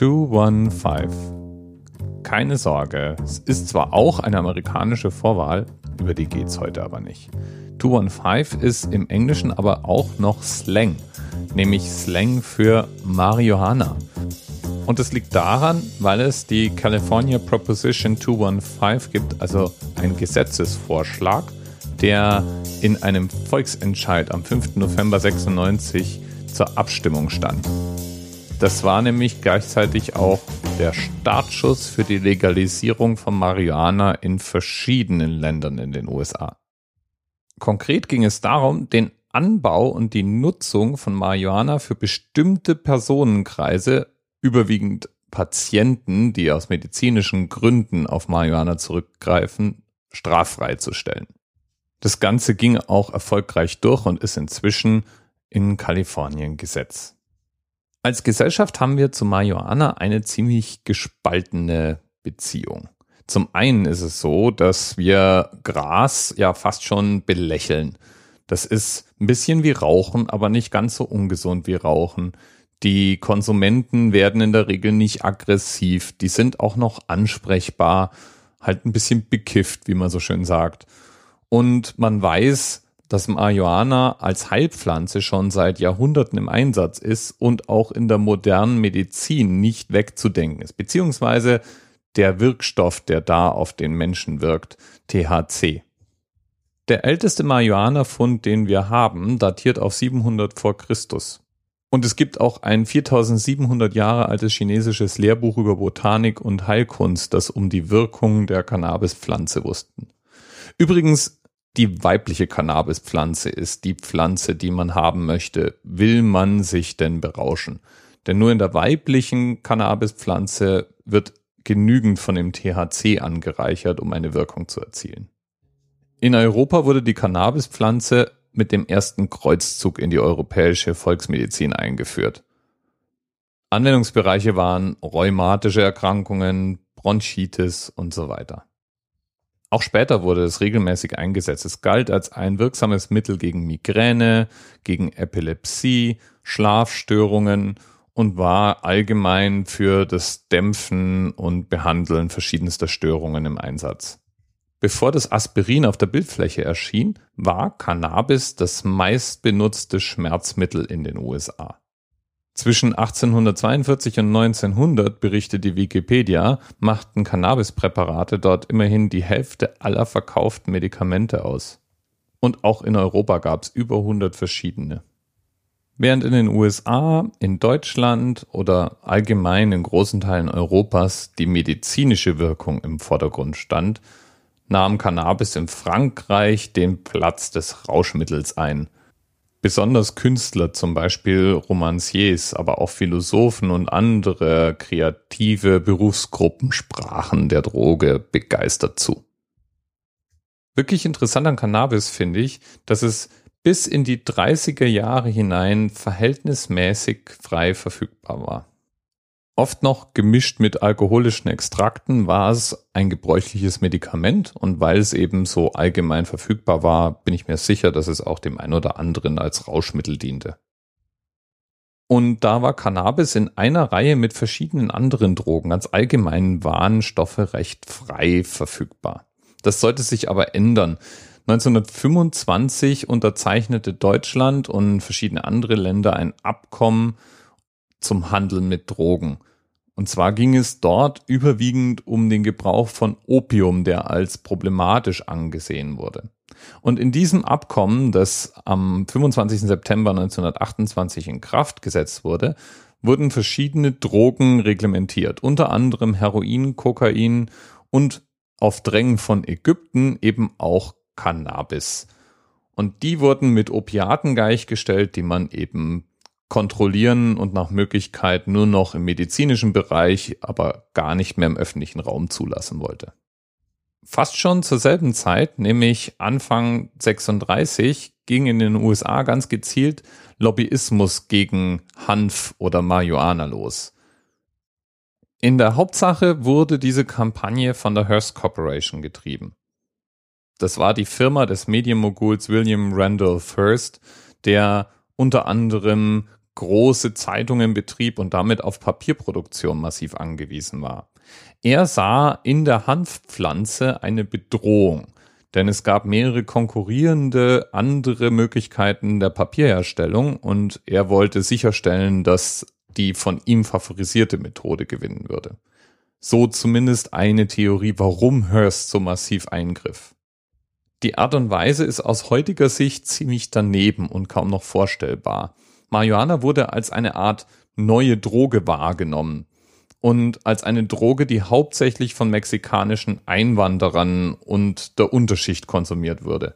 215. Keine Sorge, es ist zwar auch eine amerikanische Vorwahl, über die geht's heute aber nicht. 215 ist im Englischen aber auch noch Slang, nämlich Slang für Marihuana. Und das liegt daran, weil es die California Proposition 215 gibt, also ein Gesetzesvorschlag, der in einem Volksentscheid am 5. November 96 zur Abstimmung stand. Das war nämlich gleichzeitig auch der Startschuss für die Legalisierung von Marihuana in verschiedenen Ländern in den USA. Konkret ging es darum, den Anbau und die Nutzung von Marihuana für bestimmte Personenkreise, überwiegend Patienten, die aus medizinischen Gründen auf Marihuana zurückgreifen, straffrei zu stellen. Das Ganze ging auch erfolgreich durch und ist inzwischen in Kalifornien Gesetz. Als Gesellschaft haben wir zu Marihuana eine ziemlich gespaltene Beziehung. Zum einen ist es so, dass wir Gras ja fast schon belächeln. Das ist ein bisschen wie Rauchen, aber nicht ganz so ungesund wie Rauchen. Die Konsumenten werden in der Regel nicht aggressiv, die sind auch noch ansprechbar, halt ein bisschen bekifft, wie man so schön sagt. Und man weiß, dass Marihuana als Heilpflanze schon seit Jahrhunderten im Einsatz ist und auch in der modernen Medizin nicht wegzudenken ist, beziehungsweise der Wirkstoff, der da auf den Menschen wirkt, THC. Der älteste Marihuana-Fund, den wir haben, datiert auf 700 vor Christus. Und es gibt auch ein 4700 Jahre altes chinesisches Lehrbuch über Botanik und Heilkunst, das um die Wirkung der Cannabispflanze wussten. Übrigens die weibliche Cannabispflanze ist die Pflanze, die man haben möchte, will man sich denn berauschen? Denn nur in der weiblichen Cannabispflanze wird genügend von dem THC angereichert, um eine Wirkung zu erzielen. In Europa wurde die Cannabispflanze mit dem ersten Kreuzzug in die europäische Volksmedizin eingeführt. Anwendungsbereiche waren rheumatische Erkrankungen, Bronchitis und so weiter. Auch später wurde es regelmäßig eingesetzt. Es galt als ein wirksames Mittel gegen Migräne, gegen Epilepsie, Schlafstörungen und war allgemein für das Dämpfen und Behandeln verschiedenster Störungen im Einsatz. Bevor das Aspirin auf der Bildfläche erschien, war Cannabis das meistbenutzte Schmerzmittel in den USA. Zwischen 1842 und 1900, berichtet die Wikipedia, machten Cannabispräparate dort immerhin die Hälfte aller verkauften Medikamente aus. Und auch in Europa gab es über 100 verschiedene. Während in den USA, in Deutschland oder allgemein in großen Teilen Europas die medizinische Wirkung im Vordergrund stand, nahm Cannabis in Frankreich den Platz des Rauschmittels ein – besonders Künstler, zum Beispiel Romanciers, aber auch Philosophen und andere kreative Berufsgruppen sprachen der Droge begeistert zu. Wirklich interessant an Cannabis finde ich, dass es bis in die 30er Jahre hinein verhältnismäßig frei verfügbar war. Oft noch gemischt mit alkoholischen Extrakten war es ein gebräuchliches Medikament und weil es eben so allgemein verfügbar war, bin ich mir sicher, dass es auch dem einen oder anderen als Rauschmittel diente. Und da war Cannabis in einer Reihe mit verschiedenen anderen Drogen als allgemeinen Warnstoffe recht frei verfügbar. Das sollte sich aber ändern. 1925 unterzeichnete Deutschland und verschiedene andere Länder ein Abkommen zum Handeln mit Drogen. Und zwar ging es dort überwiegend um den Gebrauch von Opium, der als problematisch angesehen wurde. Und in diesem Abkommen, das am 25. September 1928 in Kraft gesetzt wurde, wurden verschiedene Drogen reglementiert, unter anderem Heroin, Kokain und auf Drängen von Ägypten eben auch Cannabis. Und die wurden mit Opiaten gleichgestellt, die man eben kontrollieren und nach Möglichkeit nur noch im medizinischen Bereich, aber gar nicht mehr im öffentlichen Raum zulassen wollte. Fast schon zur selben Zeit, nämlich Anfang 36, ging in den USA ganz gezielt Lobbyismus gegen Hanf oder Marihuana los. In der Hauptsache wurde diese Kampagne von der Hearst Corporation getrieben. Das war die Firma des Medienmoguls William Randolph Hearst, der unter anderem große Zeitungen betrieb und damit auf Papierproduktion massiv angewiesen war. Er sah in der Hanfpflanze eine Bedrohung, denn es gab mehrere konkurrierende andere Möglichkeiten der Papierherstellung und er wollte sicherstellen, dass die von ihm favorisierte Methode gewinnen würde. So zumindest eine Theorie, warum Hearst so massiv eingriff. Die Art und Weise ist aus heutiger Sicht ziemlich daneben und kaum noch vorstellbar. Marihuana wurde als eine Art neue Droge wahrgenommen und als eine Droge, die hauptsächlich von mexikanischen Einwanderern und der Unterschicht konsumiert wurde.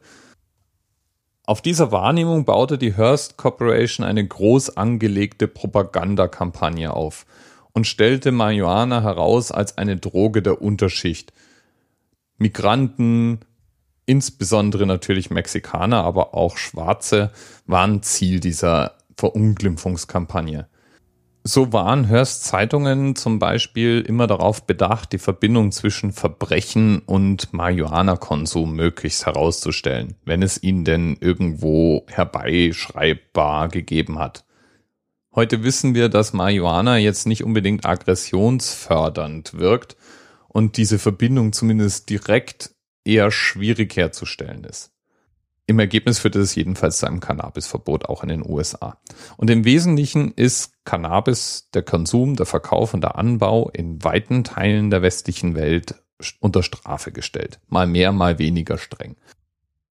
Auf dieser Wahrnehmung baute die Hearst Corporation eine groß angelegte Propagandakampagne auf und stellte Marihuana heraus als eine Droge der Unterschicht. Migranten, insbesondere natürlich Mexikaner, aber auch Schwarze, waren Ziel dieser Verunglimpfungskampagne. So waren Hearst Zeitungen zum Beispiel immer darauf bedacht, die Verbindung zwischen Verbrechen und Marihuana-Konsum möglichst herauszustellen, wenn es ihn denn irgendwo herbeischreibbar gegeben hat. Heute wissen wir, dass Marihuana jetzt nicht unbedingt aggressionsfördernd wirkt und diese Verbindung zumindest direkt eher schwierig herzustellen ist. Im Ergebnis führte es jedenfalls zu einem Cannabisverbot auch in den USA. Und im Wesentlichen ist Cannabis, der Konsum, der Verkauf und der Anbau in weiten Teilen der westlichen Welt unter Strafe gestellt. Mal mehr, mal weniger streng.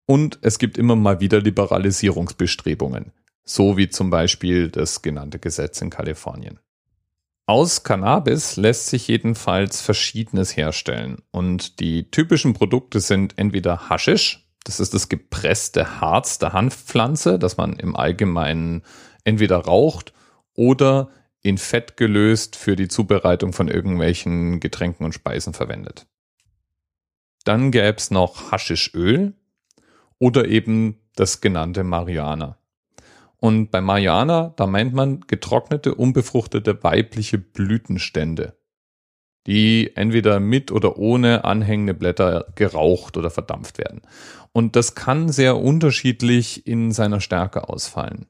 Und es gibt immer mal wieder Liberalisierungsbestrebungen. So wie zum Beispiel das genannte Gesetz in Kalifornien. Aus Cannabis lässt sich jedenfalls Verschiedenes herstellen. Und die typischen Produkte sind entweder Haschisch, das ist das gepresste Harz der Hanfpflanze, das man im Allgemeinen entweder raucht oder in Fett gelöst für die Zubereitung von irgendwelchen Getränken und Speisen verwendet. Dann gäbe es noch Haschischöl oder eben das genannte Marihuana. Und bei Marihuana, da meint man getrocknete, unbefruchtete weibliche Blütenstände, die entweder mit oder ohne anhängende Blätter geraucht oder verdampft werden. Und das kann sehr unterschiedlich in seiner Stärke ausfallen.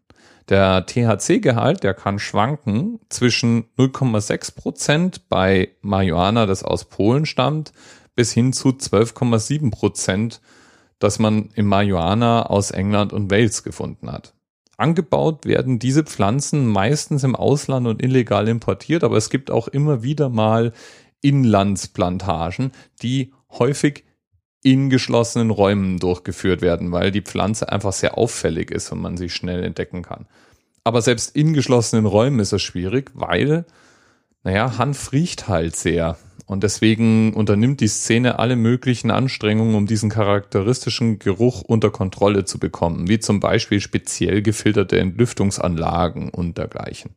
Der THC-Gehalt, der kann schwanken zwischen 0,6 Prozent bei Marihuana, das aus Polen stammt, bis hin zu 12,7 Prozent, das man im Marihuana aus England und Wales gefunden hat. Angebaut werden diese Pflanzen meistens im Ausland und illegal importiert, aber es gibt auch immer wieder mal Inlandsplantagen, die häufig in geschlossenen Räumen durchgeführt werden, weil die Pflanze einfach sehr auffällig ist und man sie schnell entdecken kann. Aber selbst in geschlossenen Räumen ist es schwierig, weil, naja, Hanf riecht halt sehr. Und deswegen unternimmt die Szene alle möglichen Anstrengungen, um diesen charakteristischen Geruch unter Kontrolle zu bekommen, wie zum Beispiel speziell gefilterte Entlüftungsanlagen und dergleichen.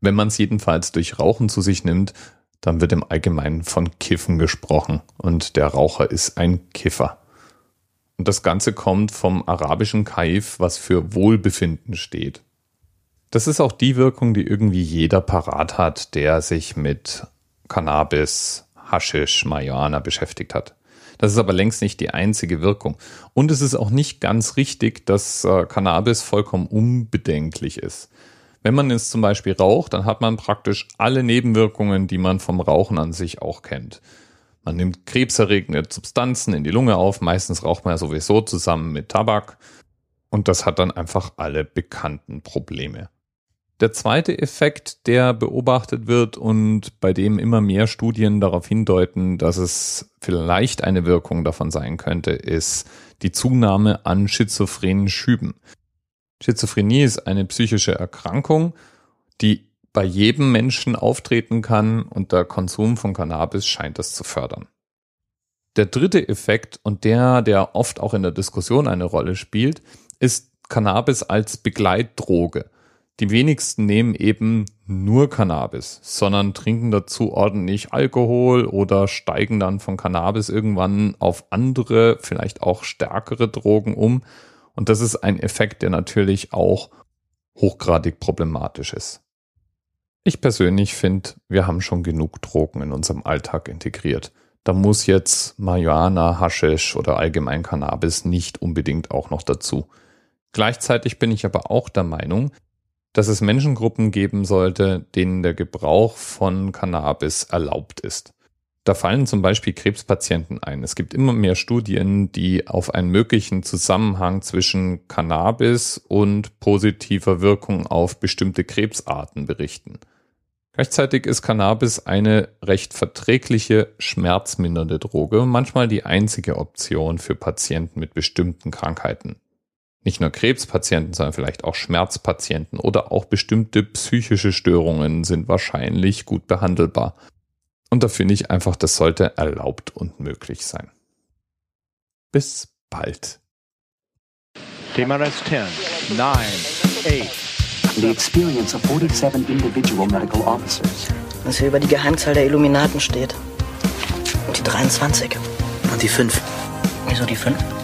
Wenn man es jedenfalls durch Rauchen zu sich nimmt, dann wird im Allgemeinen von Kiffen gesprochen und der Raucher ist ein Kiffer. Und das Ganze kommt vom arabischen Kaif, was für Wohlbefinden steht. Das ist auch die Wirkung, die irgendwie jeder parat hat, der sich mit Cannabis, Haschisch, Marihuana beschäftigt hat. Das ist aber längst nicht die einzige Wirkung. Und es ist auch nicht ganz richtig, dass äh, Cannabis vollkommen unbedenklich ist. Wenn man es zum Beispiel raucht, dann hat man praktisch alle Nebenwirkungen, die man vom Rauchen an sich auch kennt. Man nimmt krebserregende Substanzen in die Lunge auf, meistens raucht man ja sowieso zusammen mit Tabak und das hat dann einfach alle bekannten Probleme. Der zweite Effekt, der beobachtet wird und bei dem immer mehr Studien darauf hindeuten, dass es vielleicht eine Wirkung davon sein könnte, ist die Zunahme an schizophrenen Schüben. Schizophrenie ist eine psychische Erkrankung, die bei jedem Menschen auftreten kann und der Konsum von Cannabis scheint das zu fördern. Der dritte Effekt und der, der oft auch in der Diskussion eine Rolle spielt, ist Cannabis als Begleitdroge. Die wenigsten nehmen eben nur Cannabis, sondern trinken dazu ordentlich Alkohol oder steigen dann von Cannabis irgendwann auf andere, vielleicht auch stärkere Drogen um und das ist ein Effekt, der natürlich auch hochgradig problematisch ist. Ich persönlich finde, wir haben schon genug Drogen in unserem Alltag integriert. Da muss jetzt Marihuana, Haschisch oder allgemein Cannabis nicht unbedingt auch noch dazu. Gleichzeitig bin ich aber auch der Meinung, dass es Menschengruppen geben sollte, denen der Gebrauch von Cannabis erlaubt ist. Da fallen zum Beispiel Krebspatienten ein. Es gibt immer mehr Studien, die auf einen möglichen Zusammenhang zwischen Cannabis und positiver Wirkung auf bestimmte Krebsarten berichten. Gleichzeitig ist Cannabis eine recht verträgliche, schmerzmindernde Droge manchmal die einzige Option für Patienten mit bestimmten Krankheiten. Nicht nur Krebspatienten, sondern vielleicht auch Schmerzpatienten oder auch bestimmte psychische Störungen sind wahrscheinlich gut behandelbar. Und da finde ich einfach, das sollte erlaubt und möglich sein. Bis bald. TMRS 10, 9, 8. The experience of 47 individual medical officers. Was hier über die Geheimzahl der Illuminaten steht. Und die 23. Und die 5. Wieso die 5?